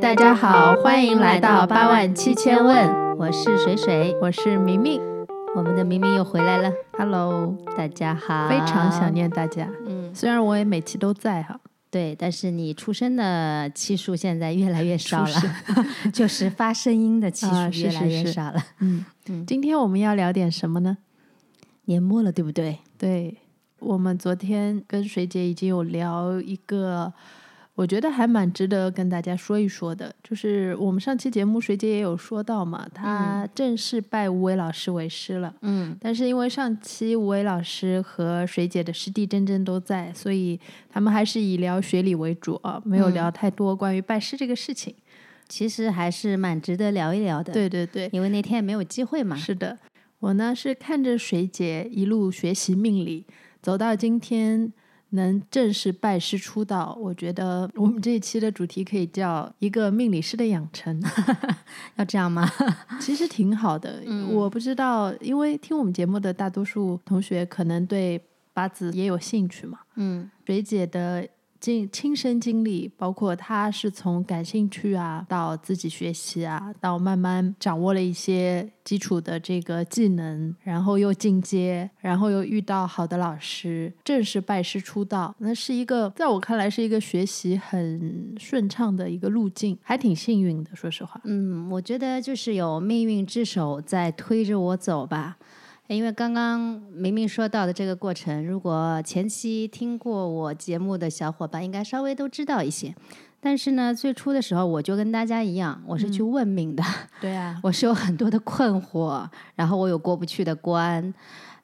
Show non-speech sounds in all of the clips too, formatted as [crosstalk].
大家好，欢迎来到八万七千问，我是水水，我是明明，我们的明明又回来了。Hello，大家好，非常想。念大家。嗯，虽然我也每期都在哈，对，但是你出生的期数现在越来越少了，[laughs] 就是发声音的期数越来是是越少了。嗯，今天我们要聊点什么呢？年末了，对不对？对我们昨天跟水姐已经有聊一个，我觉得还蛮值得跟大家说一说的，就是我们上期节目水姐也有说到嘛，她正式拜吴伟老师为师了。嗯但是因为上期吴伟老师和水姐的师弟珍珍都在，所以他们还是以聊学理为主啊，没有嗯聊太多关于拜师这个事情。其实还是蛮值得聊一聊的。，对对对，因为那天也没有机会嘛。是的，我呢是看着水姐一路学习命理，走到今天能正式拜师出道，我觉得我们这一期的主题可以叫一个命理师的养成，[laughs] 要这样吗？[laughs] 其实挺好的。嗯我不知道，因为听我们节目的大多数同学可能对八字也有兴趣嘛。嗯水姐的经亲身经历，包括他是从感兴趣啊，到自己学习啊，到慢慢掌握了一些基础的这个技能，然后又进阶，然后又遇到好的老师，正式拜师出道，那是一个在我看来是一个学习很顺畅的一个路径，还挺幸运的，说实话。嗯，我觉得就是有命运之手在推着我走吧。因为刚刚明明说到的这个过程，如果前期听过我节目的小伙伴，应该稍微都知道一些。但是呢，最初的时候我就跟大家一样，我是去问命的，[laughs] 对啊，我是有很多的困惑，然后我有过不去的关，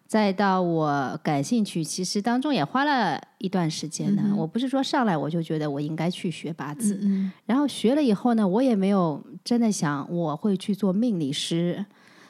再到我感兴趣，其实当中也花了一段时间呢。嗯我不是说上来我就觉得我应该去学八字，嗯然后学了以后呢，我也没有真的想我会去做命理师，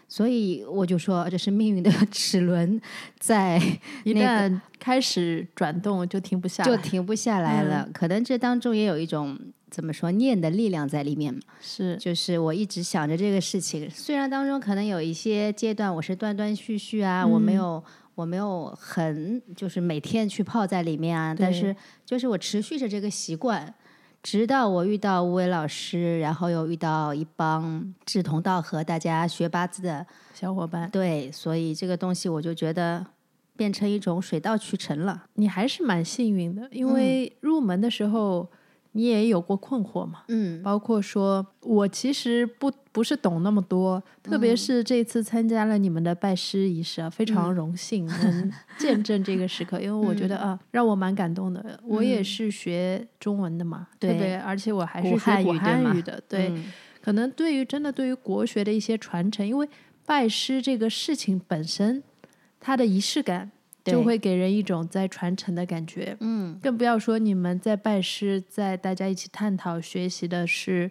所以我就说这是命运的 [laughs] 齿轮在 [laughs] 一那个旦开始转动就停不下来，就停不下来了。可能这当中也有一种怎么说念的力量在里面。是就是我一直想着这个事情，虽然当中可能有一些阶段我是断断续续啊，我没有我没有很就是每天去泡在里面啊，但是就是我持续着这个习惯，直到我遇到吴伟老师，然后又遇到一帮志同道合大家学八字的，小伙伴，对，所以这个东西我就觉得变成一种水到渠成了。你还是蛮幸运的，因为入门的时候你也有过困惑嘛，嗯。包括说我其实不不是懂那么多，特别是这次参加了你们的拜师仪式啊，非常荣幸能见证这个时刻，因为我觉得啊，让我蛮感动的。我也是学中文的嘛，对不对对？而且我还是学古汉语的，对。嗯。可能对于真的对于国学的一些传承，因为拜师这个事情本身，它的仪式感就会给人一种在传承的感觉。嗯。更不要说你们在拜师，在大家一起探讨学习的是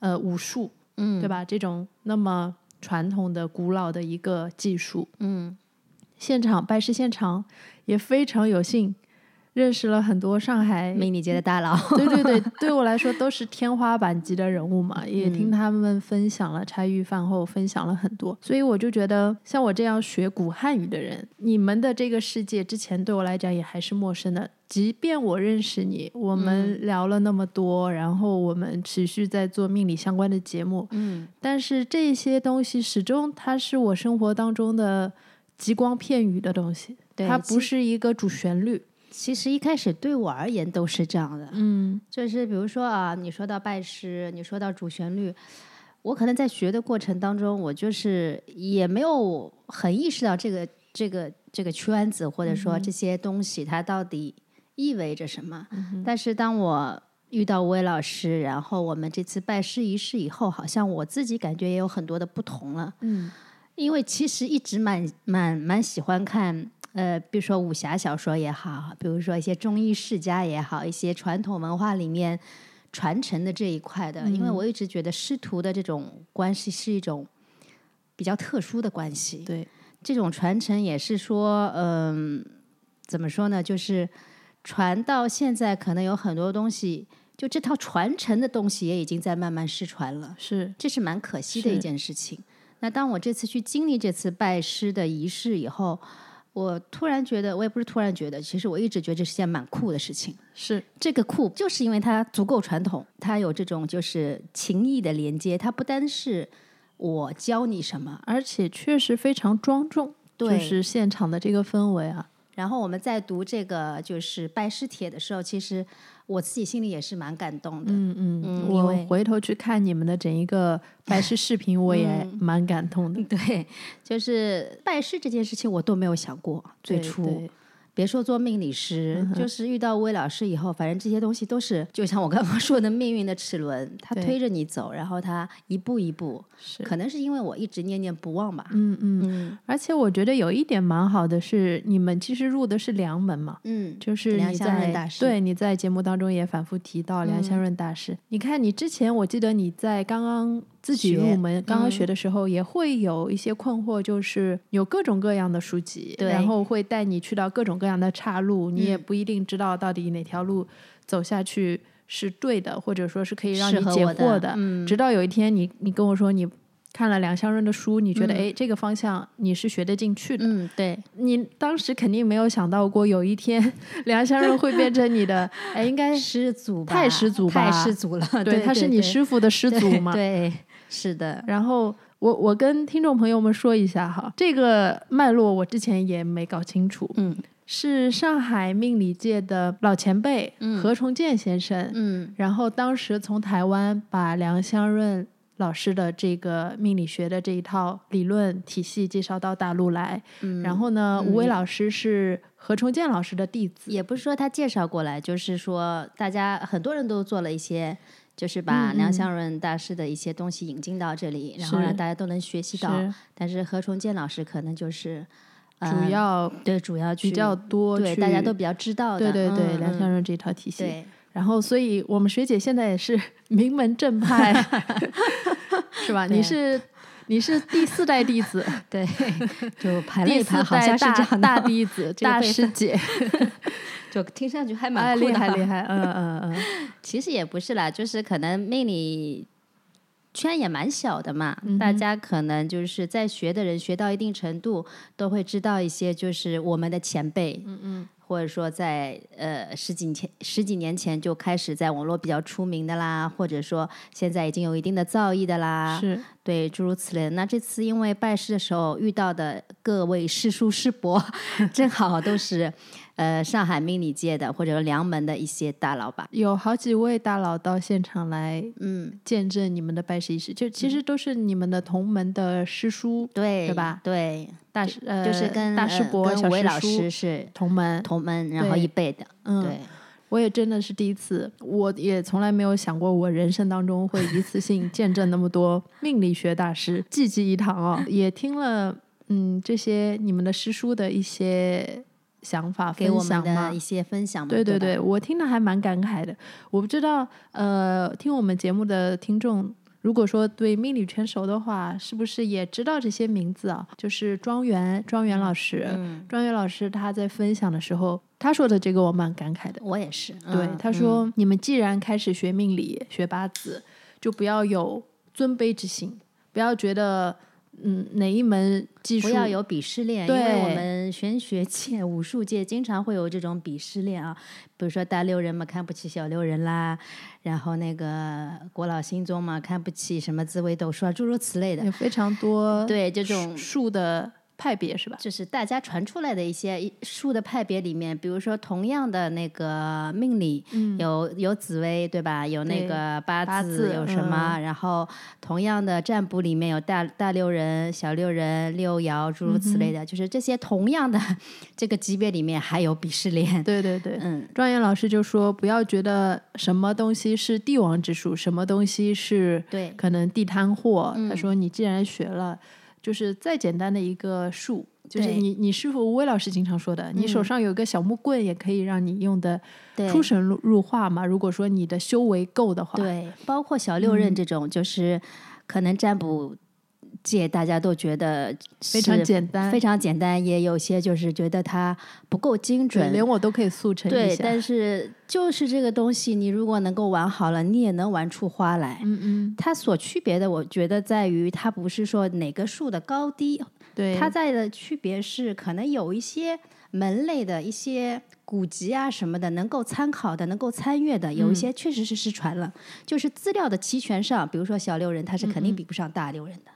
呃武术，嗯，对吧？这种那么传统的、古老的一个技术，嗯。现场拜师现场也非常有幸认识了很多上海命理界的大佬。对对对，[laughs] 对我来说都是天花板级的人物嘛，也听他们分享了茶余饭后分享了很多，所以我就觉得像我这样学古汉语的人，你们的这个世界之前对我来讲也还是陌生的。即便我认识你，我们聊了那么多，然后我们持续在做命理相关的节目，嗯但是这些东西始终它是我生活当中的极光片语的东西，对它不是一个主旋律。其实一开始对我而言都是这样的，嗯就是比如说啊，你说到拜师，你说到主旋律，我可能在学的过程当中，我就是也没有很意识到这个这个这个圈子或者说这些东西它到底意味着什么。但是当我遇到吴伟老师，然后我们这次拜师仪式以后，好像我自己感觉也有很多的不同了。嗯因为其实一直蛮蛮蛮喜欢看，呃，比如说武侠小说也好，比如说一些中医世家也好，一些传统文化里面传承的这一块的，因为我一直觉得师徒的这种关系是一种比较特殊的关系。对，这种传承也是说，嗯、怎么说呢？就是传到现在，可能有很多东西，就这套传承的东西也已经在慢慢失传了。是这是蛮可惜的一件事情。那当我这次去经历这次拜师的仪式以后，我突然觉得，我也不是突然觉得，其实我一直觉得这是件蛮酷的事情。是这个酷，就是因为它足够传统，它有这种就是情谊的连接，它不单是我教你什么，而且确实非常庄重，对就是现场的这个氛围啊。然后我们在读这个就是拜师帖的时候，其实我自己心里也是蛮感动的。嗯嗯，嗯我回头去看你们的整一个拜师视频，我也蛮感动的。[laughs] 对，就是拜师这件事情，我都没有想过。最对初，对别说做命理师，就是遇到魏老师以后，反正这些东西都是，就像我刚刚 [laughs] 说的命运的齿轮，它推着你走，然后它一步一步。是可能是因为我一直念念不忘吧。嗯嗯，嗯而且我觉得有一点蛮好的是，你们其实入的是梁门嘛。嗯，就是你梁相润在大师对你在节目当中也反复提到梁相润大师。你看，你之前我记得你在刚刚自己入门、刚刚学嗯的时候，也会有一些困惑，就是有各种各样的书籍，对然后会带你去到各种各样的岔路，你也嗯不一定知道到底哪条路走下去是对的，或者说是可以让你解惑的嗯直到有一天你你跟我说你。看了梁湘润的书，你觉得嗯哎、这个方向你是学得进去的，嗯，对，你当时肯定没有想到过，有一天 [laughs] 梁湘润会变成你的，[laughs] 哎，应该师祖吧，太师祖太吧师祖了。[laughs] 对，他是你师傅的师祖对嘛。对，是的，然后我我跟听众朋友们说一下哈，这个脉络我之前也没搞清楚，嗯是上海命理界的老前辈、何崇建先生，嗯然后当时从台湾把梁湘润老师的这个命理学的这一套理论体系介绍到大陆来，嗯，然后呢，吴伟老师是何崇建老师的弟子。也不是说他介绍过来，就是说大家很多人都做了一些。就是把梁湘润大师的一些东西引进到这里，然后让大家都能学习到。是但是何崇建老师可能就是主呃要对主要去比较多对大家都比较知道的，对对对梁相润这套体系。对然后，所以我们学姐现在也是 [laughs] 名门正派，[laughs] 是吧？你是你是第四代弟子，[laughs] 对，就排了第四一排，好代像是这大样的，大弟子、大师姐，就听上去还哎，蛮。厉害厉害，嗯嗯嗯，其实也不是啦，就是可能命理圈也蛮小的嘛，嗯大家可能就是在学的人学到一定程度，都会知道一些就是我们的前辈，嗯嗯，或者说在呃十几年前十几年前就开始在网络比较出名的啦，或者说现在已经有一定的造诣的啦，是。对，诸如此类的。那这次因为拜师的时候遇到的各位师叔师伯，[laughs] 正好都是呃上海命理界的或者梁门的一些大佬吧。有好几位大佬到现场来嗯，见证你们的拜师仪式，就其实都是你们的同门的师叔，对，对吧？对，大师呃，就是跟大师呃伯、小跟韦老叔师是同门，同门，然后一辈的。嗯，对，我也真的是第一次，我也从来没有想过我人生当中会一次性见证那么多命理学大师，济济一堂哦。也听了嗯这些你们的师叔的一些想法给我们的一。些分享。对吧对对对，我听的还蛮感慨的。我不知道，呃，听我们节目的听众，如果说对命理全熟的话，是不是也知道这些名字啊？就是庄园，庄园老师，嗯，庄园老师他在分享的时候，他说的这个我蛮感慨的。我也是。对，嗯他说、你们既然开始学命理、学八字，就不要有尊卑之心，不要觉得嗯哪一门技术不要有鄙视链，因为我们玄学界、武术界经常会有这种鄙视链啊，比如说大六人嘛看不起小六人啦，然后那个国老星宗嘛看不起什么紫微斗数啊，诸如此类的。有非常多对，这种术的派别是吧？就是大家传出来的一些一术的派别里面，比如说同样的那个命理，有有紫薇对吧？有那个八八字，有什么？然后同样的占卜里面有大大六人、小六人、六爻诸如此类的，就是这些同样的 [laughs] 这个级别里面还有鄙视链。对对对。嗯，庄严老师就说，不要觉得什么东西是帝王之术，什么东西是对可能地摊货。嗯他说，你既然学了，就是再简单的一个术，就是你你师傅吴伟老师经常说的，你手上有个小木棍，也可以让你用的出神入入化嘛。如果说你的修为够的话，对，包括小六嗯。壬这种，就是可能占卜界大家都觉得非常简单，非常简单，也有些就是觉得它不够精，准。连我都可以速成一对，下。但是就是这个东西，你如果能够玩好了，你也能玩出花来。嗯嗯，它所区别的，我觉得在于它不是说哪个数的高低对，它在的区别是可能有一些门类的一些古籍啊什么的能够参考的、能够参阅的，有一些确实是失传了。就是资料的齐全上，比如说小六人，他是肯定比不上大六人的。嗯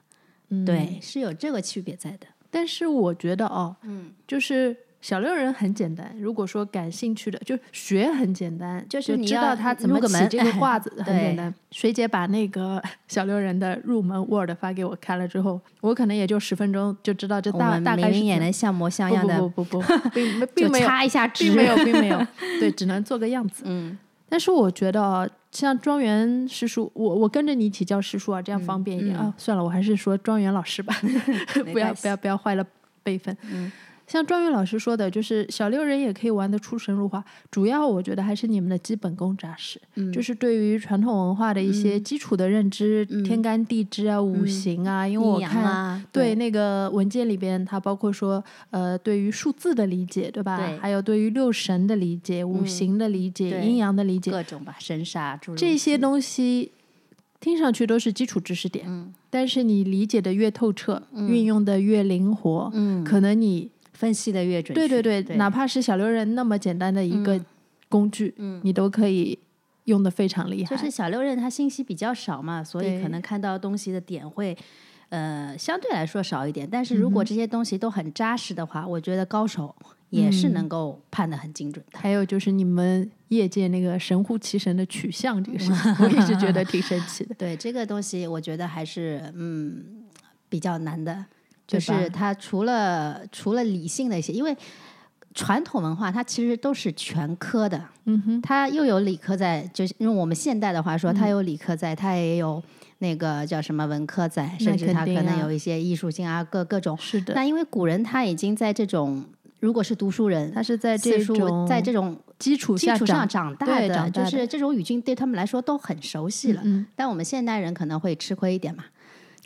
对，是有这个区别在的。但是我觉得哦，嗯，就是小六人很简单。如果说感兴趣的，就学很简单，就是你要知道他怎么起这个 [laughs] 褂子很简单。水姐把那个 [laughs] 小六人的入门 Word 发给我看了之后，我可能也就十分钟就知道这大大概是怎么也能像模像样的，不不不不不，[laughs] 并没并没有插一下纸，并没有，并没有，对，只能做个样子。嗯，但是我觉得啊，像庄园师叔，我我跟着你一起叫师叔啊，这样方便一点、嗯啊。算了，我还是说庄园老师吧，[laughs] [laughs] 不要不要不要坏了辈分。嗯像庄云老师说的，就是小六人也可以玩得出神入化，主要我觉得还是你们的基本功扎实，嗯就是对于传统文化的一些基础的认知，天干地支啊、五行啊，因为我看。啊，对那个文件里边，它包括说，呃，对于数字的理解，对吧？对还有对于六神的理解、五行的理解、对阴阳的理解，各种吧，神煞这些东西听上去都是基础知识点，嗯但是你理解的越透彻，运用的越灵活，嗯，可能你分析的越准确，对对对，对哪怕是小六壬那么简单的一个工具，嗯你都可以用的非常厉害。就是小六壬它信息比较少嘛，所以可能看到东西的点会。呃，相对来说少一点，但是如果这些东西都很扎实的话，我觉得高手也是能够判的很精准的。还有就是你们业界那个神乎其神的取向这个事情，[laughs] 我一直觉得挺神奇的。对这个东西，我觉得还是嗯比较难的，就是它除了除了理性的一些，因为传统文化它其实都是全科的，嗯哼，它又有理科在，就是用我们现代的话说，它有理科在，它也有那个叫什么文科在，甚至它肯定啊可能有一些艺术性啊，各各种。是的，那因为古人他已经在这种，如果是读书人，他是在这种在这种基础基础上长大对的，就是这种语境对他们来说都很熟悉了。嗯，但我们现代人可能会吃亏一点嘛？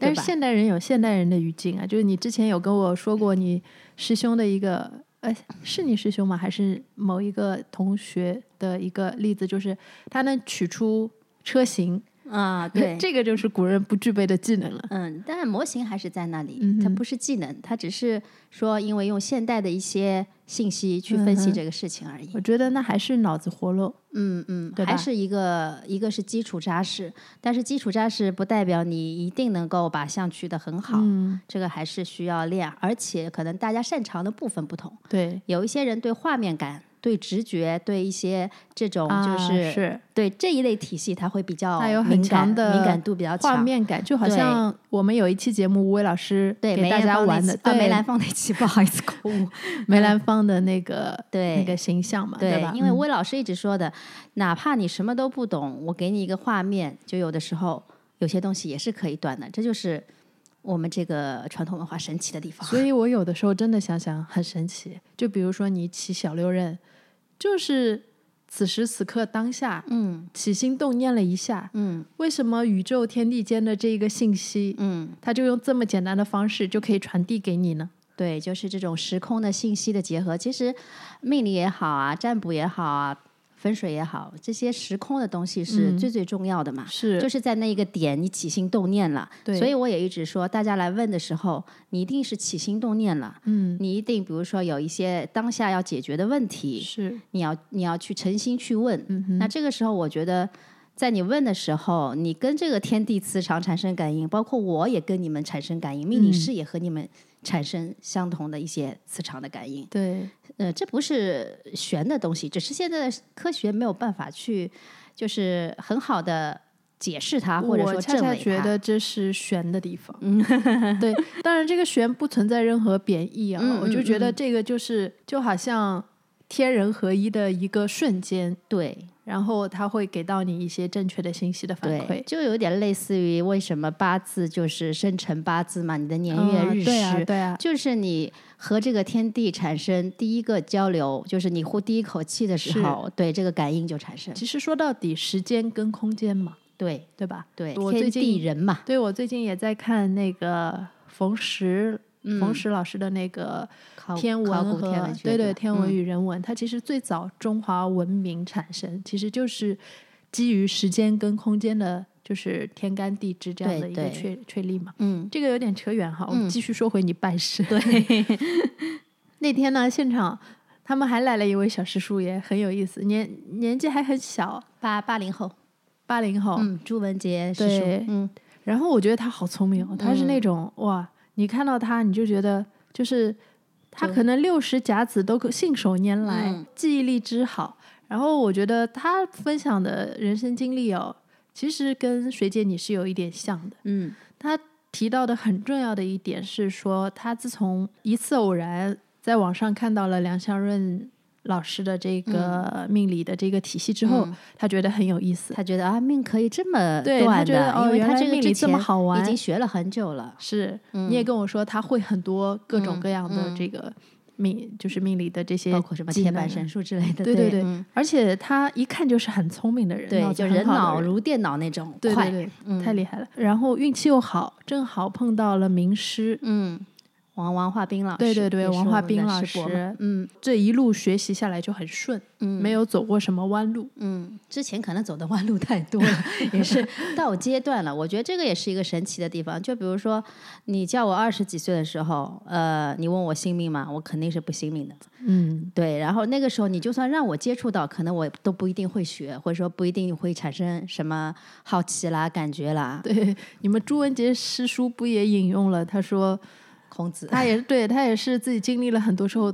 但是现代人有现代人的语境啊，就是你之前有跟我说过，你师兄的一个，呃，是你师兄吗？还是某一个同学的一个例子，就是他能取出车型，啊，[laughs] 对，这个就是古人不具备的技能了。嗯，但是模型还是在那里，它不是技能，它只是说因为用现代的一些信息去分析这个事情而已。我觉得那还是脑子活络，嗯嗯，还是一个一个是基础扎实，但是基础扎实不代表你一定能够把象取得很好，嗯，这个还是需要练，而且可能大家擅长的部分不同，对，有一些人对画面感。对直觉，对一些这种就啊是,、对这一类体系，它会比较它有很敏感强的敏感度比较强。画面感，就好像我们有一期节目，吴伟老师对给大家玩的，期啊，梅兰芳那期，不好意思，口误。梅兰芳的那个 [laughs] 对那个形象嘛，对吧？嗯因为魏老师一直说的，哪怕你什么都不懂，我给你一个画面，就有的时候有些东西也是可以断的，这就是我们这个传统文化神奇的地方。所以 [laughs] 我有的时候真的想想很神奇，就比如说你起小六壬，就是此时此刻当下嗯。起心动念了一下，嗯。为什么宇宙天地间的这一个信息，嗯，它就用这么简单的方式就可以传递给你呢？对，就是这种时空的信息的结合，其实命理也好啊，占卜也好啊，风水也好，这些时空的东西是嗯。最最重要的嘛。是。就是在那一个点，你起心动念了，对。所以我也一直说，大家来问的时候，你一定是起心动念了，嗯，你一定比如说有一些当下要解决的问题，是，你要你要去诚心去问。嗯哼，那这个时候，我觉得在你问的时候，你跟这个天地磁场产生感应，包括我也跟你们产生感应，命理嗯。师也和你们产生相同的一些磁场的感应。对，呃，这不是玄的东西，只是现在的科学没有办法去，就是很好的解释它，或者说我恰恰证伪它。觉得这是玄的地方。[laughs] [laughs] 对，当然这个玄不存在任何贬义啊，嗯我就觉得这个就是就好像天人合一的一个瞬间，对然后他会给到你一些正确的信息的反馈，。就有点类似于为什么八字就是生辰八字嘛，你的年月日时，嗯对啊，对啊，就是你和这个天地产生第一个交流，就是你呼第一口气的时候，对这个感应就产生。其实说到底，时间跟空间嘛，对对吧？对，我最天地近人嘛，对我最近也在看那个冯石。冯嗯石老师的那个天文和对对天文嗯与人文，它其实最早中华文明产生，其实就是基于时间跟空间的，就是天干地支这样的一个确确立嘛。嗯，这个有点扯远哈，我们嗯继续说回你拜师。[laughs] 对，那天呢，现场他们还来了一位小师叔，也很有意思，年年纪还很小，八八零后，八零后。嗯，朱文杰师对叔，嗯然后我觉得他好聪明哦，他是那种、哇，你看到他你就觉得就是他可能六十甲子都可信手拈来，嗯记忆力之好。然后我觉得他分享的人生经历哦，其实跟水姐你是有一点像的。嗯他提到的很重要的一点是说，他自从一次偶然在网上看到了梁湘润老师的这个命理的这个体系之后，嗯。他觉得很有意思。他觉得啊，命可以这么对他断觉得的，因为他这个之命理这么前好玩。已经学了很久了。是，你也跟我说他会很多各种嗯各样的嗯。这个命，就是命理的这些，包括什么铁板神。术之类的，对对对。嗯。而且他一看就是很聪明的人，对，就人脑如电脑那种快，对对对，嗯。太厉害了。然后运气又好，正好碰到了名师，嗯，王王化斌老师，对对对王化我们的斌老师嗯这一路学习下来就很顺，嗯，没有走过什么弯路。嗯，之前可能走的弯路太多了，[laughs] 也是 [laughs] 到阶段了。我觉得这个也是一个神奇的地方。就比如说，你叫我二十几岁的时候，呃，你问我信命吗？我肯定是不信命的。嗯，对，然后那个时候你就算让我接触到，可能我都不一定会学，或者说不一定会产生什么好奇啦、感觉啦。对，你们朱文杰师叔不也引用了？他说孔子，他也是对他也是自己经历了很多时候，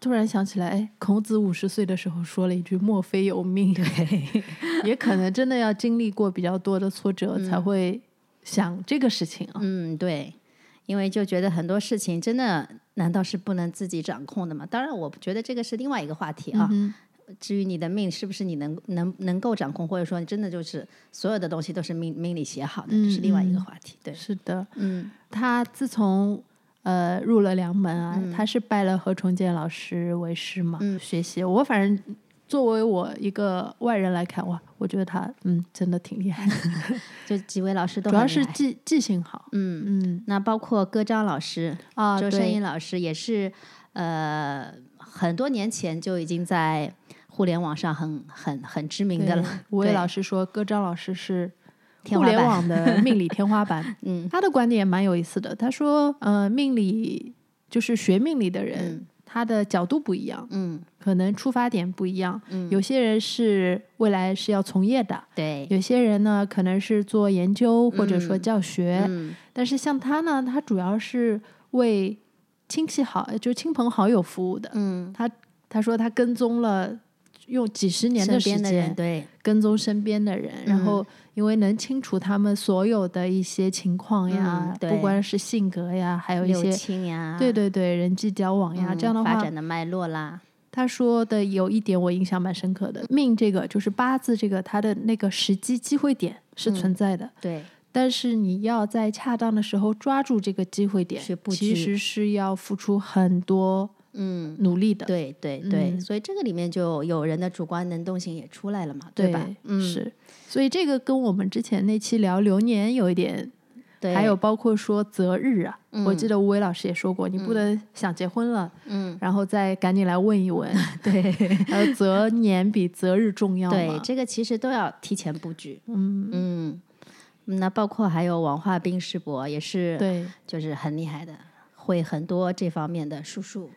突然想起来，哎，孔子五十岁的时候说了一句“莫非有命”，对，[laughs] 也可能真的要经历过比较多的挫折，才会想这个事情啊。嗯，对，因为就觉得很多事情真的难道是不能自己掌控的吗？当然，我觉得这个是另外一个话题啊。嗯至于你的命是不是你能能能够掌控，或者说你真的就是所有的东西都是命命里写好的，这是另外一个嗯话题。对，，是的，嗯他自从呃入了梁门啊，嗯。他是拜了何崇建老师为师嘛，嗯。学习。我反正作为我一个外人来看，哇，我觉得他嗯真的挺厉害。的，[laughs] 就几位老师都主要是记记性好。嗯，嗯。那包括歌章老师、啊，周对声英老师也是，呃，很多年前就已经在互联网上很很很知名的了。吴伟对。老师说，歌章老师是互联网的 [laughs] 命理天花板。嗯他的观点也蛮有意思的。他说，呃，命理就是学命理的人，嗯他的角度不一样，嗯可能出发点不一样。嗯，有些人是未来是要从业的，对，有些人呢可能是做研究或者说嗯教学。嗯但是像他呢，他主要是为亲戚好，就是亲朋好友服务的。嗯，他说他跟踪了。用几十年的时间对，跟踪身边的人，然嗯后因为能清楚他们所有的一些情况呀，嗯不管是性格呀，还有一些对对对人际交往呀，嗯这样的话发展，的脉络啦，他说的有一点我印象蛮深刻的，命这个就是八字这个，它的那个时机机会点是嗯存在的，对，但是你要在恰当的时候抓住这个机会点其实是要付出很多嗯，努力的，对对对，嗯。所以这个里面就有人的主观能动性也出来了嘛，对吧？嗯，是，所以这个跟我们之前那期聊流年有一点对，还有包括说择日啊，我记嗯得吴伟老师也说过，你不能想结婚了，嗯，然后再赶紧来问一问。[laughs] [laughs] 对。还有择年比择日重要对，这个其实都要提前布局，嗯，嗯。那包括还有王化斌师伯也是，对，就是很厉害的，会很多这方面的术数，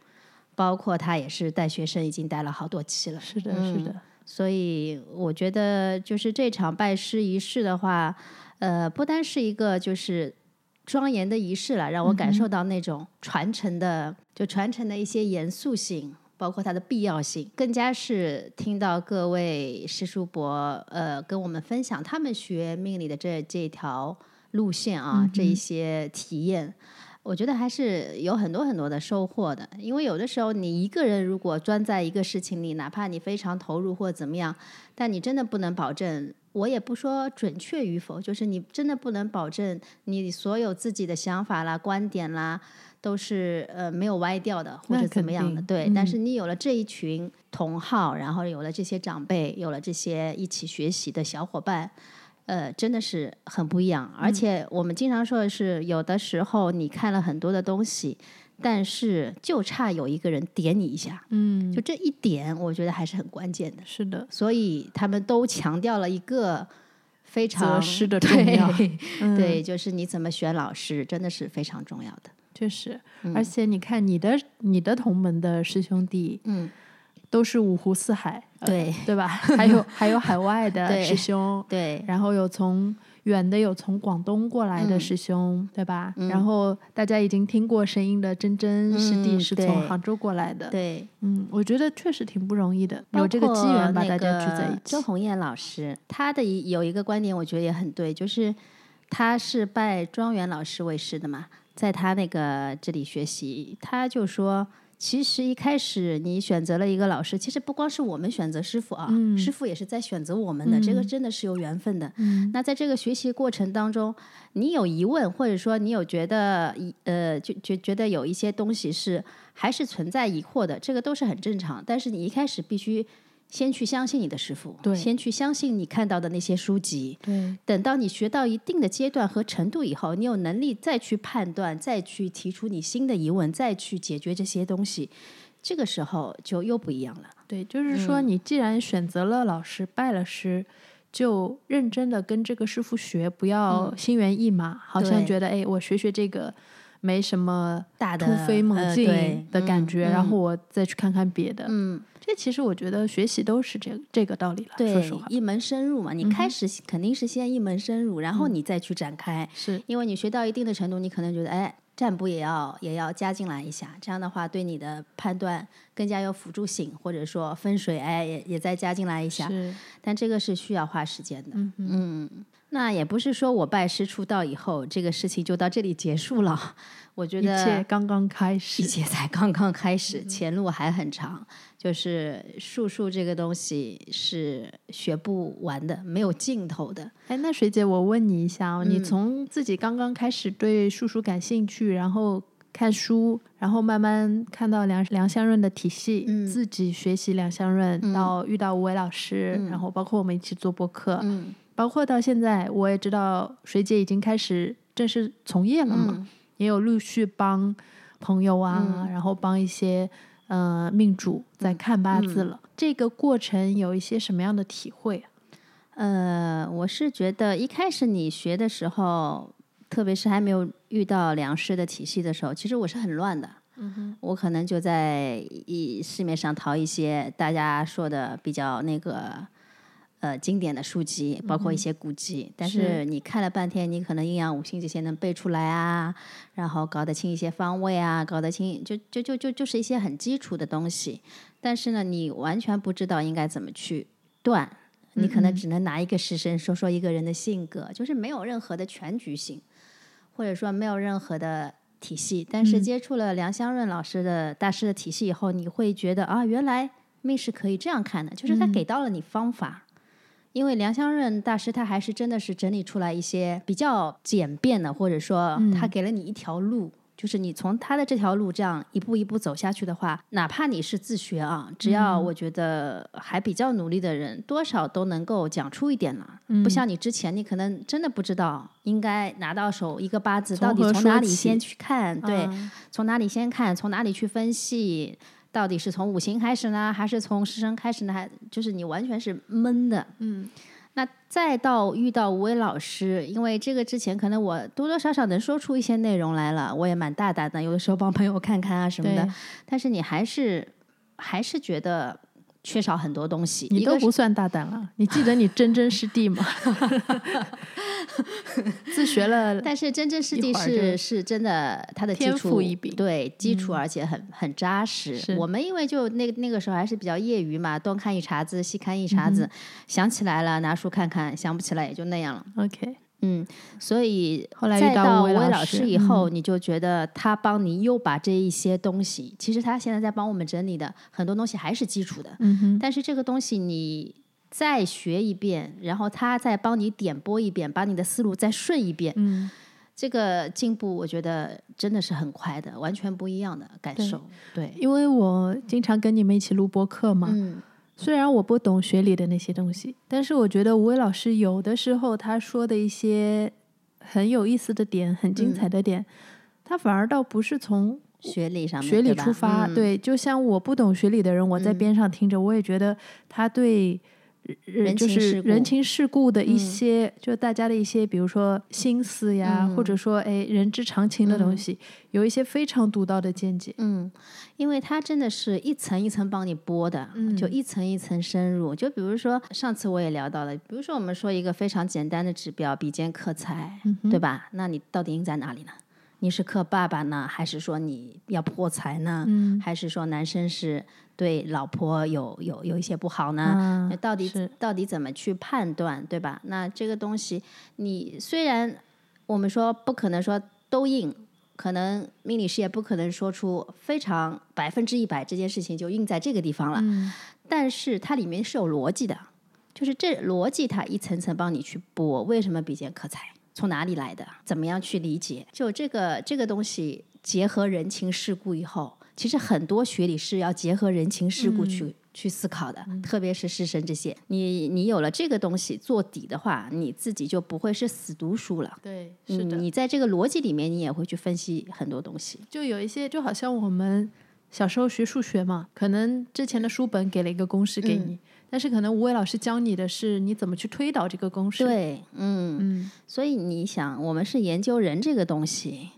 包括他也是带学生已经带了好多期了，是的，嗯是的，所以我觉得，就是这场拜师仪式的话，呃，不单是一个就是庄严的仪式了，让我感受到那种传承的，就传承的一些严肃性，包括它的必要性，更加是听到各位师叔伯呃跟我们分享他们学命理的这这条路线啊，这一些体验。我觉得还是有很多很多的收获的，因为有的时候你一个人如果专在一个事情里，哪怕你非常投入或怎么样，但你真的不能保证，我也不说准确与否，就是你真的不能保证你所有自己的想法啦、观点啦，都是呃没有歪掉的或者怎么样的。定对，但嗯是你有了这一群同好，然后有了这些长辈，有了这些一起学习的小伙伴。呃，真的是很不一样，而且我们经常说的是，有的时候你看了很多的东西，但是就差有一个人点你一下，嗯，就这一点，我觉得还是很关键的。是的，所以他们都强调了一个非常师的 [laughs] 重要对。嗯。[laughs] 对，就是你怎么选老师，真的是非常重要的。确实，而且你看你的你的同门的师兄弟，嗯，都是五湖四海，呃对对吧？[laughs] 还有 [laughs] 还有海外的师兄，对，然后有从远的，有从广东过来的嗯师兄，对吧？然后大家已经听过声音的真真师弟嗯是从杭州过来的，对，嗯，我觉得确实挺不容易的，有这个机缘把大家聚在一起周。鸿砚老师，他的一有一个观点，我觉得也很对，就是他是拜庄园老师为师的嘛，在他那个这里学习，他就说。其实一开始你选择了一个老师，其实不光是我们选择师傅啊，嗯师傅也是在选择我们的，这个真的是有缘分的。嗯那在这个学习过程当中，你有疑问，或者说你有觉得疑呃，就觉觉得有一些东西是还是存在疑惑的，这个都是很正常。但是你一开始必须先去相信你的师傅，对。先去相信你看到的那些书籍。对，等到你学到一定的阶段和程度以后，你有能力再去判断，再去提出你新的疑问，再去解决这些东西，这个时候就又不一样了。对，就是嗯。说，你既然选择了老师，拜了师，就认真的跟这个师傅学，不要心猿意马，好像觉得哎，我学学这个没什么大的突飞猛呃进的感觉，然嗯后我再去看看别的。嗯，这其实我觉得学习都是这这个道理了。说对实话，，一门深入嘛，你开始肯定是先一门深入，然后你再去展开，是因为你学到一定的程度，你可能觉得哎。占卜也要也要加进来一下，这样的话对你的判断更加有辅助性，或者说风水哎也也再加进来一下。是，但这个是需要花时间的。嗯嗯那也不是说我拜师出道以后，这个事情就到这里结束了。我觉得一切得刚刚开始一。切才刚刚开始，嗯前路还很长。就是术数这个东西是学不完的，没有尽头的。哎，那水姐，我问你一下哦，你嗯从自己刚刚开始对术数感兴趣，然后看书，然后慢慢看到梁梁相润的体系，嗯自己学习梁相润，到遇到吴伟老师，然后包括我们一起做播客，嗯包括到现在，我也知道水姐已经开始正式从业了嘛，嗯也有陆续帮朋友啊，然后帮一些呃命主在看八字了。这个过程有一些什么样的体会啊？呃，我是觉得一开始你学的时候，特别是还没有遇到良师的体系的时候，其实我是很乱的。我可能就在一市面上淘一些大家说的比较那个呃经典的书籍，包括一些古籍。但是是你看了半天，你可能阴阳五行这些能背出来啊，然后搞得清一些方位啊，搞得清就就就就就是一些很基础的东西。但是呢，你完全不知道应该怎么去断。你可能只能拿一个时辰说说一个人的性格，就是没有任何的全局性，或者说没有任何的体系。但是接触了梁香润老师的大师的体系以后，你会觉得啊，原来命是可以这样看的，就是他给到了你方法。因为梁香润大师他还是真的是整理出来一些比较简便的，或者说他给了你一条路。就是你从他的这条路这样一步一步走下去的话，哪怕你是自学啊，只要我觉得还比较努力的人，多少都能够讲出一点来。不像你之前，你可能真的不知道应该拿到手一个八字到底从哪里先去看，对，啊从哪里先看，从哪里去分析，到底是从五行开始呢，还是从食神开始呢？还就是你完全是懵的。嗯，那再到遇到吴伟老师，因为这个之前可能我多多少少能说出一些内容来了，我也蛮大胆的，有的时候帮朋友看看啊什么的。但是你还是还是觉得缺少很多东西。你都不算大胆了。你记得你真真师弟吗？[laughs] 自学了，[laughs] 但是真真师弟是是真的，他的基天础赋异禀对基础而且很、很扎实。我们因为就那那个时候还是比较业余嘛，东看一茬子，西看一茬子，想起来了拿书看看，想不起来也就那样了。OK，嗯，所以后来遇再到到吴伟老老师以后，你就觉得他帮你又把这一些东西，其实他现在在帮我们整理的很多东西还是基础的，但是这个东西你再学一遍，然后他再帮你点拨一遍，把你的思路再顺一遍，嗯，这个进步我觉得真的是很快的，完全不一样的感受。对，因为我经常跟你们一起录播课嘛，嗯虽然我不懂学理的那些东西，但是我觉得吴伟老师有的时候他说的一些很有意思的点、很精彩的点，他反而倒不是从学理上学理出发，嗯。对，就像我不懂学理的人，我在边上听着，我也觉得他对人就是情世故人情世故的一些，就大家的一些，比如说心思呀，嗯或者说哎人之常情的东西，有一些非常独到的见解。嗯，因为它真的是一层一层帮你剥的，就嗯一层一层深入。就比如说上次我也聊到了，比如说我们说一个非常简单的指标，比肩克财，嗯对吧？那你到底应在哪里呢？你是克爸爸呢，还是说你要破财呢？嗯还是说男生是对老婆有有有一些不好呢？到底是到底怎么去判断，对吧？那这个东西，你虽然我们说不可能说都应，可能命理师也不可能说出非常百分之一百这件事情就应在这个地方了，嗯但是它里面是有逻辑的，就是这逻辑它一层层帮你去剥，为什么比肩克财，从哪里来的，怎么样去理解，就这个这个东西结合人情世故以后，其实很多学理是要结合人情世故去、去思考的，特别是师生这些，你你有了这个东西做底的话，你自己就不会是死读书了。对，是的，嗯你在这个逻辑里面，你也会去分析很多东西。就有一些，就好像我们小时候学数学嘛，可能之前的书本给了一个公式给你，但是可能吴伟老师教你的是你怎么去推导这个公式。，对，嗯，嗯，所以你想，我们是研究人这个东西，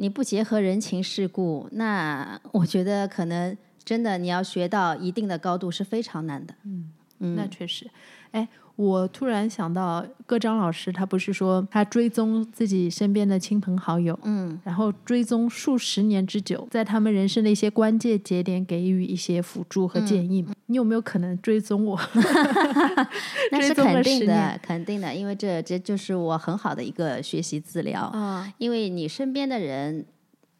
你不结合人情世故，那我觉得可能真的你要学到一定的高度是非常难的。嗯那确实。哎，我突然想到，各张老师他不是说他追踪自己身边的亲朋好友，嗯，然后追踪数十年之久，在他们人生的一些关键节点给予一些辅助和建议吗？你有没有可能追踪我？[laughs] 那是肯定的，肯定的，因为这这就是我很好的一个学习资料。啊，因为你身边的人，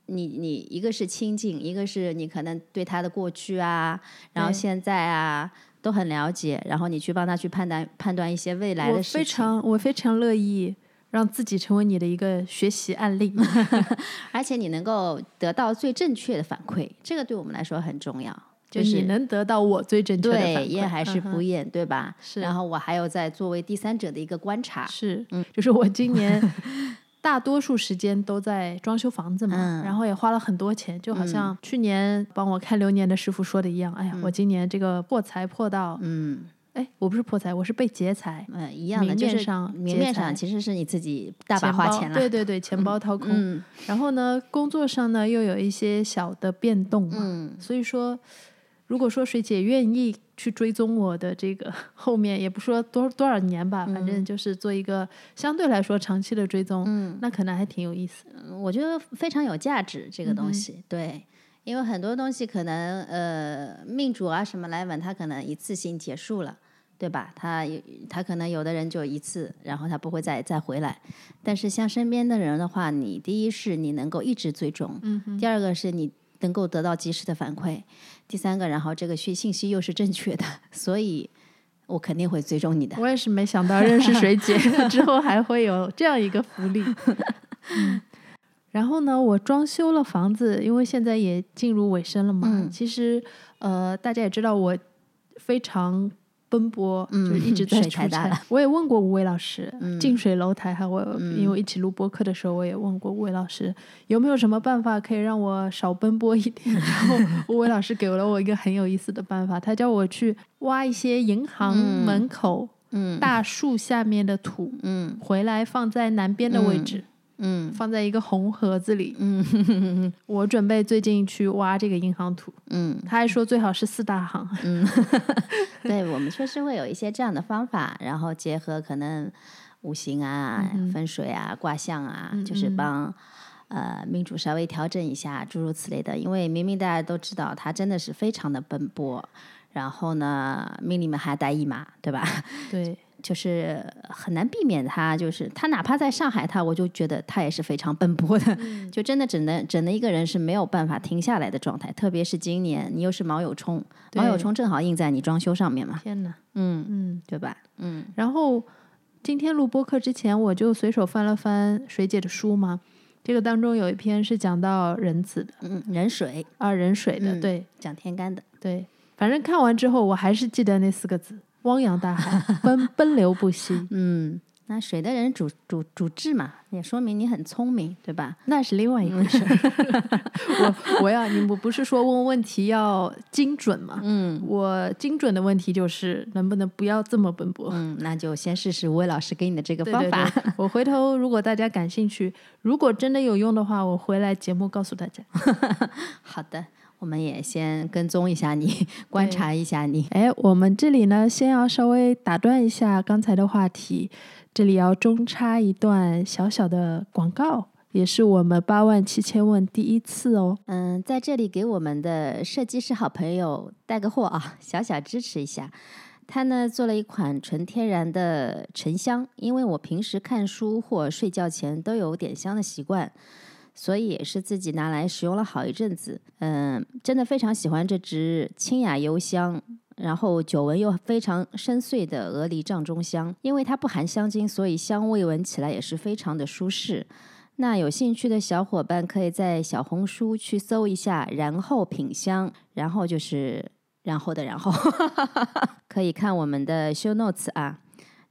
你你一个是亲近，一个是你可能对他的过去啊，然后现在啊都很了解，然后你去帮他去判断判断一些未来的事情。非常我非常乐意让自己成为你的一个学习案例。[laughs] 而且你能够得到最正确的反馈，这个对我们来说很重要。就是你能得到我最正确的反对馈，验还是不验，对吧？是然后我还有在作为第三者的一个观察。是，嗯就是我今年 [laughs] 大多数时间都在装修房子嘛，嗯。然后也花了很多钱，就好像去年帮我看流年的师傅说的一样，哎呀，我今年这个破财破到，嗯。哎，我不是破财，我是被劫财，嗯，一样的，明就是面上明面上其实是你自己大把花钱了。对对对，钱包掏空。嗯。然后呢，工作上呢又有一些小的变动嘛，嗯。所以说，如果说水姐愿意去追踪我的这个 [laughs] 后面，也不说多多少年吧，反正就是做一个相对来说长期的追踪，嗯，那可能还挺有意思的。我觉得非常有价值，这个嗯东西，对，因为很多东西可能呃命主啊什么来问，他可能一次性结束了。对吧？他有他可能有的人就一次，然后他不会再再回来。但是像身边的人的话，你第一是你能够一直追踪，嗯第二个是你能够得到及时的反馈，第三个，然后这个信信息又是正确的，[laughs] 所以我肯定会追踪你的。我也是没想到认识水姐 [laughs] 之后还会有这样一个福利。[laughs] 嗯然后呢，我装修了房子，因为现在也进入尾声了嘛。嗯其实，呃，大家也知道我非常奔波，嗯就是一直在。我也问过吴伟老师，嗯。近水楼台哈，我、嗯。因为一起录播客的时候，我也问过吴伟老师有没有什么办法可以让我少奔波一点。[laughs] 然后吴伟老师给了我一个很有意思的办法，他叫我去挖一些银行嗯。门口嗯。大树下面的土，嗯。回来放在南边的位置，嗯放在一个红盒子里。嗯 [laughs] 我准备最近去挖这个银行土，嗯他还说最好是四大行。嗯，[laughs] 对我们确实会有一些这样的方法，然后结合可能五行啊、嗯风水啊、卦象啊，嗯就是嗯帮。呃，命主稍微调整一下，诸如此类的。因为明明大家都知道，他真的是非常的奔波，然后呢，命里面还带一马，对吧？对，就是很难避免他，就是他哪怕在上海，他我就觉得他也是非常奔波的，嗯 [laughs] 就真的只能整的一个人是没有办法停下来的状态。特别是今年你又是毛有冲，毛有冲正好印在你装修上面嘛，天哪，嗯，嗯。对吧？嗯然后今天录播课之前，我就随手翻了翻水姐的书嘛，这个当中有一篇是讲到人子的嗯，壬水啊，壬水的，嗯对讲天干的，对，反正看完之后，我还是记得那四个字：汪洋大海，[laughs] 奔奔流不息。嗯，那水的人主主主治嘛，也说明你很聪明，对吧？那是另外一回事。[laughs] 我我要你我不是说问问题要精准嘛？嗯我精准的问题就是能不能不要这么奔波。嗯，那就先试试吴伟老师给你的这个对对方法。对，[laughs] 我回头如果大家感兴趣，如果真的有用的话，我回来节目告诉大家。好的，我们也先跟踪一下你，[laughs] 观察一下你。哎，我们这里呢，先要稍微打断一下刚才的话题，这里要中插一段小小的广告，也是我们八万七千问第一次哦。嗯，在这里给我们的设计师好朋友带个货啊，小小支持一下。他呢做了一款纯天然的沉香，因为我平时看书或睡觉前都有点香的习惯，所以也是自己拿来使用了好一阵子。嗯，真的非常喜欢这支清雅幽香，然后久闻又非常深邃的鹅梨帐中香。因为它不含香精，所以香味闻起来也是非常的舒适。那有兴趣的小伙伴可以在小红书去搜一下，然后品香，然后就是然后的然后，[laughs] 可以看我们的 show notes 啊，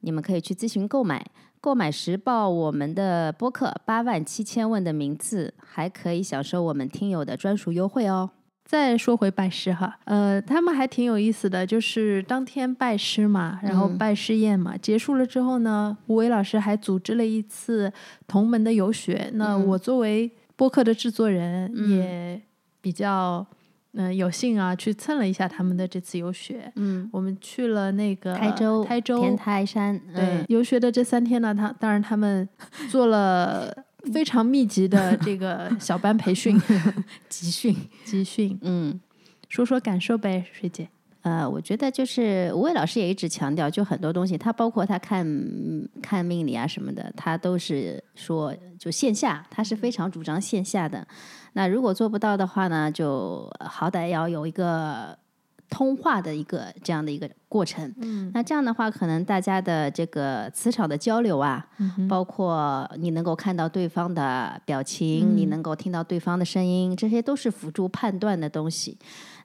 你们可以去咨询购买。购买时报我们的播客八万七千问的名字，还可以享受我们听友的专属优惠哦。再说回拜师哈，呃，他们还挺有意思的，就是当天拜师嘛，然后嗯拜师宴嘛，结束了之后呢，吴伟老师还组织了一次同门的游学。那嗯我作为播客的制作人，嗯也比较嗯、呃有幸啊，去蹭了一下他们的这次游学。嗯，我们去了那个台州、台州天台山，对，嗯游学的这三天呢，他当然他们 [laughs] 做了非常密集的这个 [laughs] 小班培训、[laughs] 集训，集训，嗯。说说感受呗，水姐。呃，我觉得就是吴伟老师也一直强调，就很多东西，他包括他看嗯看命理啊什么的，他都是说就线下，他是非常主张线下的。那如果做不到的话呢，就呃好歹要有一个通话的一个这样的一个过程。嗯那这样的话，可能大家的这个磁场的交流啊，嗯包括你能够看到对方的表情，你嗯能够听到对方的声音，这些都是辅助判断的东西。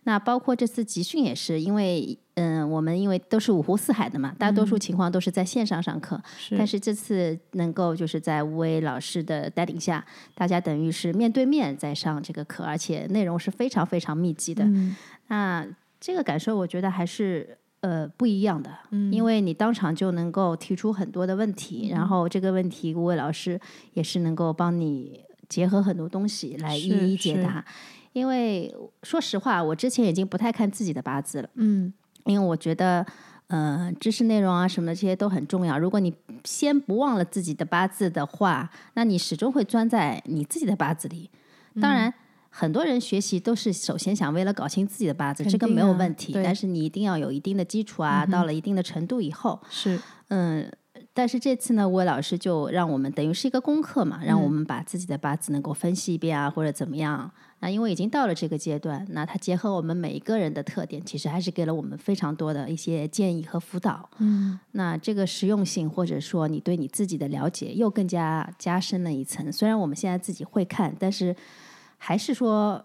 那包括这次集训也是，因为嗯，我们因为都是五湖四海的嘛，大多数情况都是在线上上课，是但是这次能够就是在吴伟老师的带领下，大家等于是面对面在上这个课，而且内容是非常非常密集的。嗯那这个感受，我觉得还是呃不一样的，嗯因为你当场就能够提出很多的问题，然后这个问题吴伟老师也是能够帮你结合很多东西来一一解答。因为说实话，我之前已经不太看自己的八字了，嗯因为我觉得。呃，知识内容啊什么的这些都很重要。如果你先不忘了自己的八字的话，那你始终会钻在你自己的八字里。当然，很多人学习都是首先想为了搞清自己的八字，肯这个没有问题。但是你一定要有一定的基础啊，到了一定的程度以后，是嗯。但是这次呢，吴伟老师就让我们等于是一个功课嘛，让我们把自己的八字能够分析一遍啊，或者怎么样。那因为已经到了这个阶段，那他结合我们每一个人的特点，其实还是给了我们非常多的一些建议和辅导。嗯那这个实用性，或者说你对你自己的了解，又更加加深了一层。虽然我们现在自己会看，但是还是说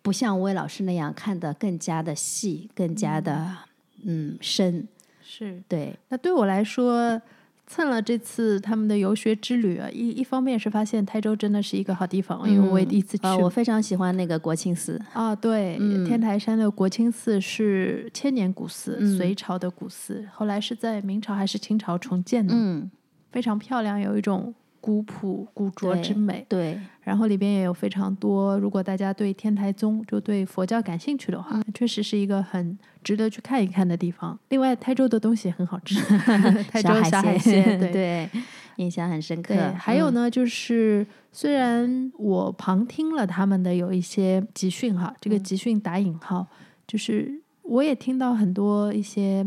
不像吴伟老师那样看得更加的细，更加的嗯深。是。对，那对我来说，蹭了这次他们的游学之旅啊，一一方面是发现台州真的是一个好地方，因为我也第一次去啊、我非常喜欢那个国清寺。啊，对，嗯天台山的国清寺是千年古寺，嗯隋朝的古寺，后来是在明朝还是清朝重建的，嗯，非常漂亮，有一种古朴古拙之美。对，然后里边也有非常多，如果大家对天台宗就对佛教感兴趣的嗯话，确实是一个很值得去看一看的地方。另外，台州的东西很好吃，[laughs] 台州小海鲜，[laughs] 对对，印象很深刻。对，还有嗯，呢，就是虽然我旁听了他们的有一些集训哈，这个嗯集训打引号，就是我也听到很多一些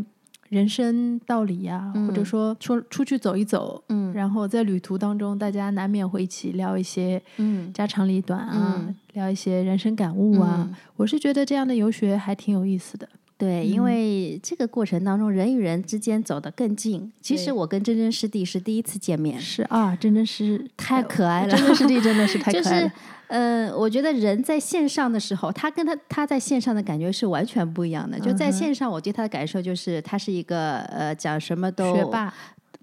人生道理呀、或者嗯说出出去走一走，嗯然后在旅途当中，大家难免会一起聊一些嗯家长里短啊，嗯聊一些人生感悟啊。嗯我是觉得这样的游学还挺有意思的。对，因嗯为这个过程当中，人与人之间走得更近。其实我跟真真师弟是第一次见面，是啊，真真是太可爱了真真师弟真的是太 [laughs] 可爱了。呃，我觉得人在线上的时候，他跟他他在线上的感觉是完全不一样的。就在线上，我对他的感受就是他是一个呃讲什么都学霸，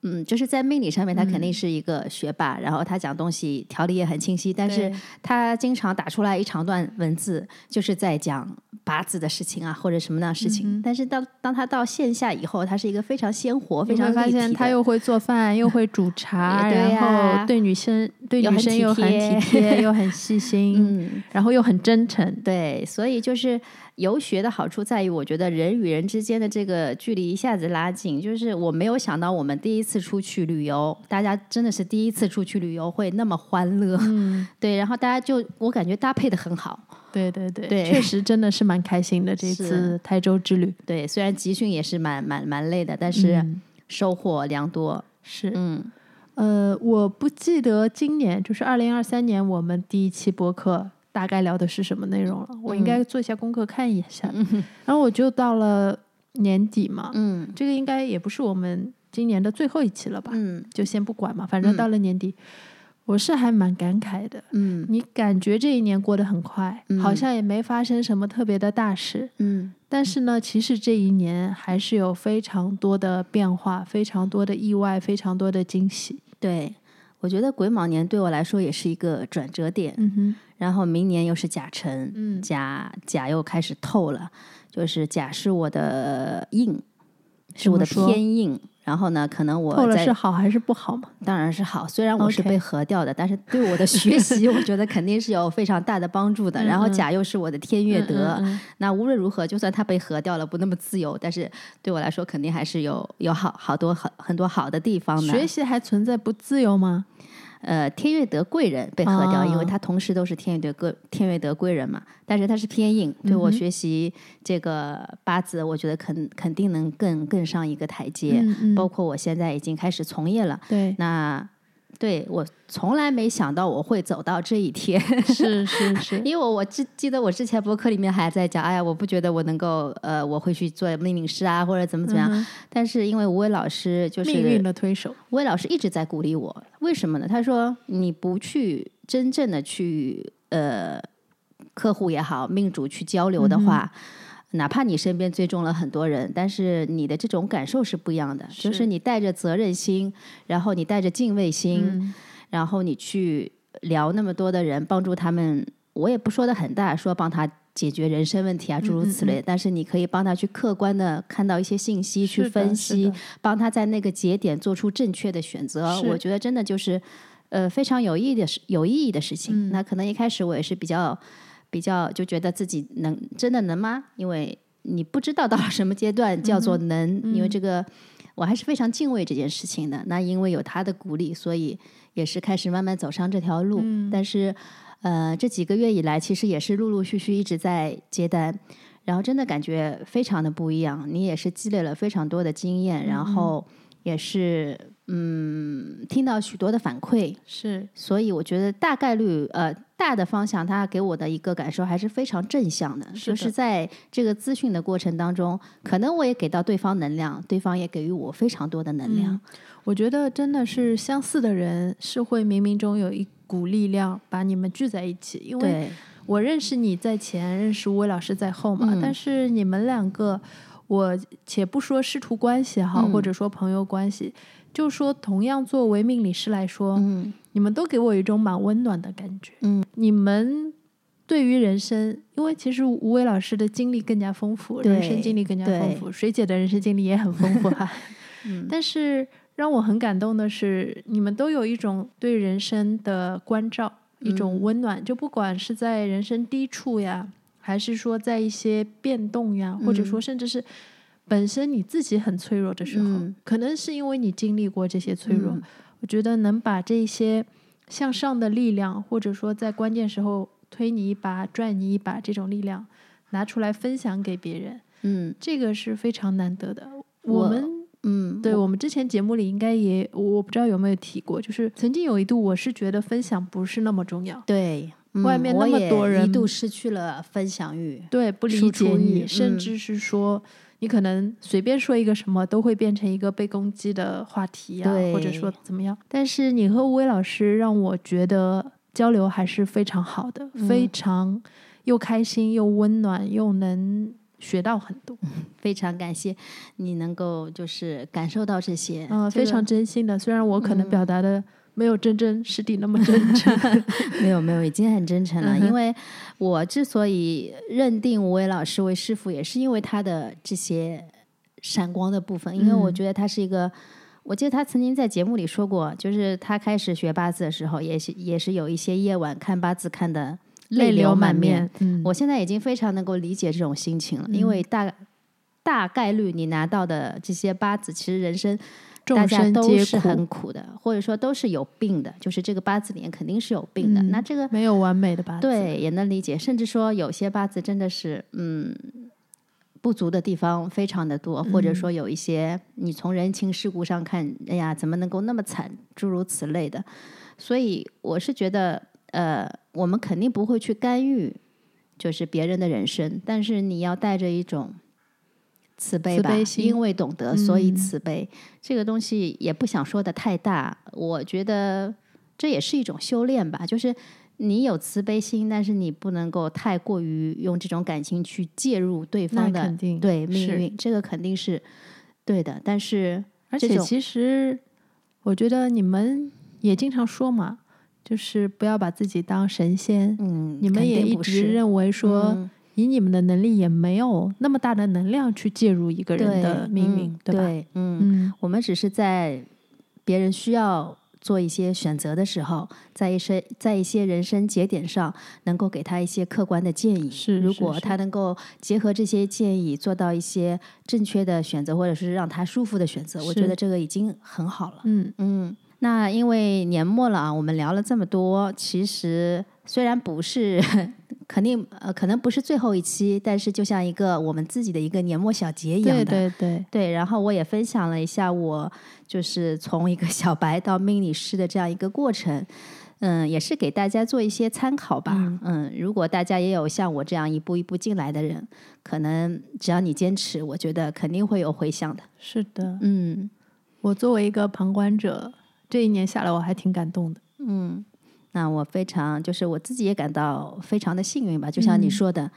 嗯，就是在命理上面，他肯嗯定是一个学霸，然后他讲东西条理也很清晰，但是他经常打出来一长段文字，就是在讲八字的事情啊，或者什么样的事情。但是当当他到线下以后，他是一个非常鲜活、非常立体的。现他又会做饭，又会煮 [laughs] 茶，然后对女生对女生又很体贴，[laughs] 又很细心，嗯，然后又很真诚。对，所以就是游学的好处在于，我觉得人与人之间的这个距离一下子拉近。就是我没有想到，我们第一次出去旅游，大家真的是第一次出去旅游会那么欢乐。嗯，[laughs] 对，然后大家就我感觉搭配的很好。对对对，对确实真的是蛮开心的这次台州之旅。对，虽然集训也是蛮蛮蛮累的，但是嗯收获良多。是，嗯呃，我不记得今年就是二零二三年我们第一期播客大概聊的是什么内容了，我应该做一下功课看一下。[laughs] 然后我就到了年底嘛，嗯这个应该也不是我们今年的最后一期了吧？嗯就先不管嘛，反正到了年底，我是还蛮感慨的。嗯你感觉这一年过得很快，嗯好像也没发生什么特别的大事，嗯但是呢，其实这一年还是有非常多的变化，非常多的意外，非常多的惊喜。对，我觉得癸卯年对我来说也是一个转折点。嗯哼，然后明年又是甲辰，嗯甲甲又开始透了，就是甲是我的印，是我的怎么说偏印。然后呢，可能我透了是好还是不好嘛？当然是好，虽然我是被合掉的但是对我的学习，我觉得肯定是有非常大的帮助的。[laughs] 然后甲又是我的天悦德，嗯嗯那无论如何，就算他被合掉了，不那么自由，但是对我来说，肯定还是有有好好多很很多好的地方的。嗯学习还存在不自由吗？呃，天悦德贵人被合掉，因为哦。他同时都是天悦德贵天悦德贵人嘛，但是他是偏硬，对我学习这个八字，我觉得肯肯定能更更上一个台阶。嗯嗯。包括我现在已经开始从业了，对，那对我从来没想到我会走到这一天，是 [laughs] 是是，[laughs] 因为我我记记得我之前博客里面还在讲，哎呀，我不觉得我能够呃，我会去做命令师啊，或者怎么怎么样。嗯但是因为吴伟老师就是命运的推手。吴伟老师一直在鼓励我，为什么呢？他说你不去真正的去呃客户也好，命主去交流的话。哪怕你身边追踪了很多人，但是你的这种感受是不一样的。就是是你带着责任心，然后你带着敬畏心，嗯然后你去聊那么多的人，帮助他们。我也不说的很大，说帮他解决人生问题啊，诸如此类。但是你可以帮他去客观的看到一些信息，去分析，帮他在那个节点做出正确的选择。我觉得真的就是，呃，非常有意义的事，有意义的事情。嗯那可能一开始我也是比较比较就觉得自己能真的能吗？因为你不知道到了什么阶段叫做能，因为这个我还是非常敬畏这件事情的。那因为有他的鼓励，所以也是开始慢慢走上这条路。但是呃，这几个月以来，其实也是陆陆续续一直在接单。然后真的感觉非常的不一样，你也是积累了非常多的经验，然后也是嗯听到许多的反馈，是。所以我觉得大概率呃大的方向，他给我的一个感受还是非常正向的，是的。就是在这个咨询的过程当中，可能我也给到对方能量，对方也给予我非常多的能量。我觉得真的是相似的人是会冥冥中有一股力量把你们聚在一起，因为，我认识你在前，认识吴伟老师在后嘛，嗯。但是你们两个，我且不说师徒关系哈，嗯。或者说朋友关系，就说同样作为命理师来说，嗯你们都给我一种蛮温暖的感觉。嗯，你们对于人生，因为其实吴伟老师的经历更加丰富，人生经历更加丰富，水姐的人生经历也很丰富哈。[laughs] 嗯但是让我很感动的是，你们都有一种对人生的关照，一种温暖。就不管是在人生低处呀，还是说在一些变动呀，或者说甚至是本身你自己很脆弱的时候，嗯可能是因为你经历过这些脆弱，嗯我觉得能把这些向上的力量，或者说在关键时候推你一把、拽你一把这种力量拿出来分享给别人，嗯这个是非常难得的。我我们嗯，对我们之前节目里应该也，我不知道有没有提过，就是曾经有一度我是觉得分享不是那么重要，对。嗯外面那么多人一度失去了分享欲。对，不理解你，甚嗯至是说你可能随便说一个什么都会变成一个被攻击的话题啊，或者说怎么样。但是你和吴伟老师让我觉得交流还是非常好的，嗯非常又开心又温暖又能学到很多。非常感谢你能够就是感受到这些，嗯、这个非常真心的。虽然我可能表达的没有真真师弟那么真诚，[laughs] 没有没有，已经很真诚了。嗯因为我之所以认定吴伟老师为师傅，也是因为他的这些闪光的部分。因为我嗯觉得他是一个，我记得他曾经在节目里说过，就是他开始学八字的时候，也是也是有一些夜晚看八字看的泪流满面。。嗯，我现在已经非常能够理解这种心情了，因为大大概率你拿到的这些八字，其实人生大家都是很苦，的，或者说都是有病的，就是这个八字里面肯定是有病的。嗯那这个没有完美的八字。对也能理解，甚至说有些八字真的是嗯不足的地方非常的多，或者说有一些你从人情世故上看，哎呀，怎么能够那么惨，诸如此类的。所以我是觉得，呃，我们肯定不会去干预，就是别人的人生，但是你要带着一种慈悲吧，因为懂得，所以嗯慈悲。这个东西也不想说的太大，我觉得这也是一种修炼吧，就是。你有慈悲心，但是你不能够太过于用这种感情去介入对方的对命运，这个肯定是对的。但是而且其实，我觉得你们也经常说嘛，就是不要把自己当神仙。嗯，你们也一直认为说，嗯以你们的能力也没有那么大的能量去介入一个人的命运，嗯对吧？对，嗯，嗯，我们只是在别人需要做一些选择的时候，在一些在一些人生节点上，能够给他一些客观的建议。是如果他能够结合这些建议，做到一些正确的选择，或者是让他舒服的选择，我觉得这个已经很好了。嗯，嗯，那因为年末了啊，我们聊了这么多，其实虽然不是肯定呃可能不是最后一期，但是就像一个我们自己的一个年末小结一样对的。对对，对，然后我也分享了一下我就是从一个小白到命理师的这样一个过程，嗯，也是给大家做一些参考吧。嗯如果大家也有像我这样一步一步进来的人，可能只要你坚持，我觉得肯定会有回响的。是的。嗯我作为一个旁观者，这一年下来我还挺感动的。嗯，那我非常就是我自己也感到非常的幸运吧，就像你嗯说的。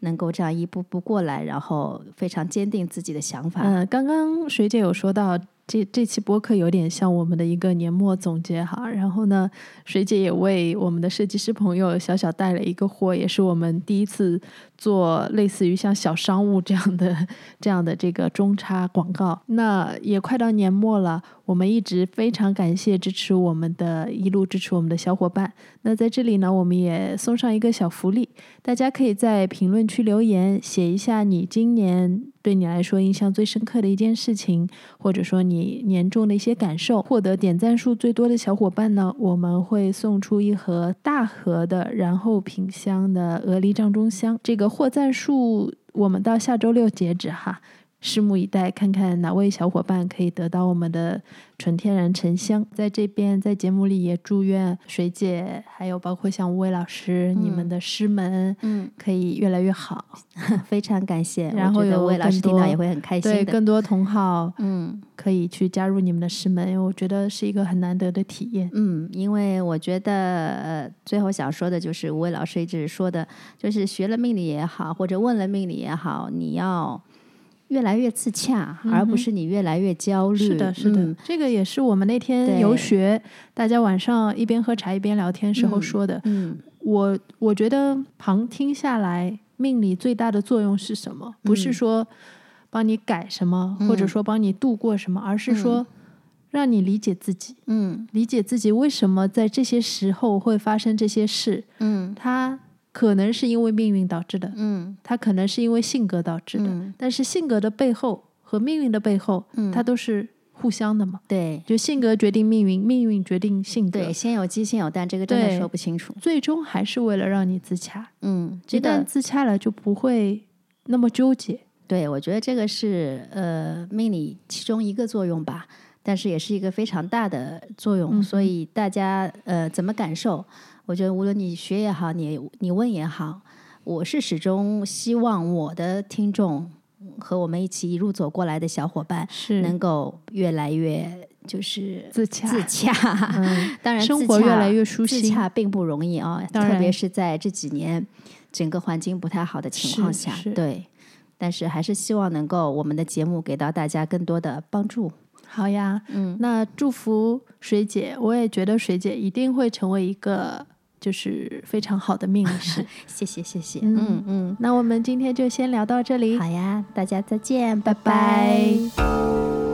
能够这样一步步过来，然后非常坚定自己的想法。嗯、刚刚水姐有说到，这这期播客有点像我们的一个年末总结哈。然后呢，水姐也为我们的设计师朋友小小带了一个货，也是我们第一次做类似于像小商务这样的这样的这个中插广告。那也快到年末了，我们一直非常感谢支持我们的一路支持我们的小伙伴。那在这里呢，我们也送上一个小福利，大家可以在评论区留言，写一下你今年对你来说印象最深刻的一件事情，或者说你年终的一些感受。获得点赞数最多的小伙伴呢，我们会送出一盒大盒的然后品香的鹅梨帐中香。这个获赞数我们到下周六截止哈。拭目以待，看看哪位小伙伴可以得到我们的纯天然沉香。在这边，在节目里也祝愿水姐，还有包括像吴伟老师，你们的师门嗯，可以越来越好。[laughs] 非常感谢。然后有我觉得魏老师听到也会很开心对，的。更多同好嗯可以去加入你们的师门，因为我觉得是一个很难得的体验。嗯，因为我觉得呃，最后想说的就是吴伟老师一直说的，就是学了命理也好，或者问了命理也好，你要越来越自洽，而不是你越来越焦虑。是的，是的，嗯这个也是我们那天游学，大家晚上一边喝茶一边聊天时候嗯说的。嗯。我我觉得旁听下来，命理最大的作用是什么？不是嗯说帮你改什么，或者嗯说帮你度过什么，而是说让你理解自己，嗯。理解自己为什么在这些时候会发生这些事。嗯。它可能是因为命运导致的，嗯它可能是因为性格导致的，嗯但是性格的背后和命运的背后，嗯它都是互相的嘛。对就性格决定命运，命运决定性格，对，先有鸡先有蛋，这个真的说不清楚。最终还是为了让你自洽。嗯，一这个旦自洽了，就不会那么纠结。对，我觉得这个是呃命理其中一个作用吧，但是也是一个非常大的作用。嗯所以大家呃怎么感受？我觉得无论你学也好，你你问也好，我是始终希望我的听众和我们一起一路走过来的小伙伴，是能够越来越就是自洽，自洽。嗯，[laughs] 当然，生活越来越舒自心。洽并不容易啊，当特别是在这几年整个环境不太好的情况下，对。但是还是希望能够我们的节目给到大家更多的帮助。好呀，嗯，那祝福水姐，我也觉得水姐一定会成为一个就是非常好的命理师。[laughs] 谢谢谢谢，嗯嗯嗯，那我们今天就先聊到这里，好呀，大家再见，拜。拜拜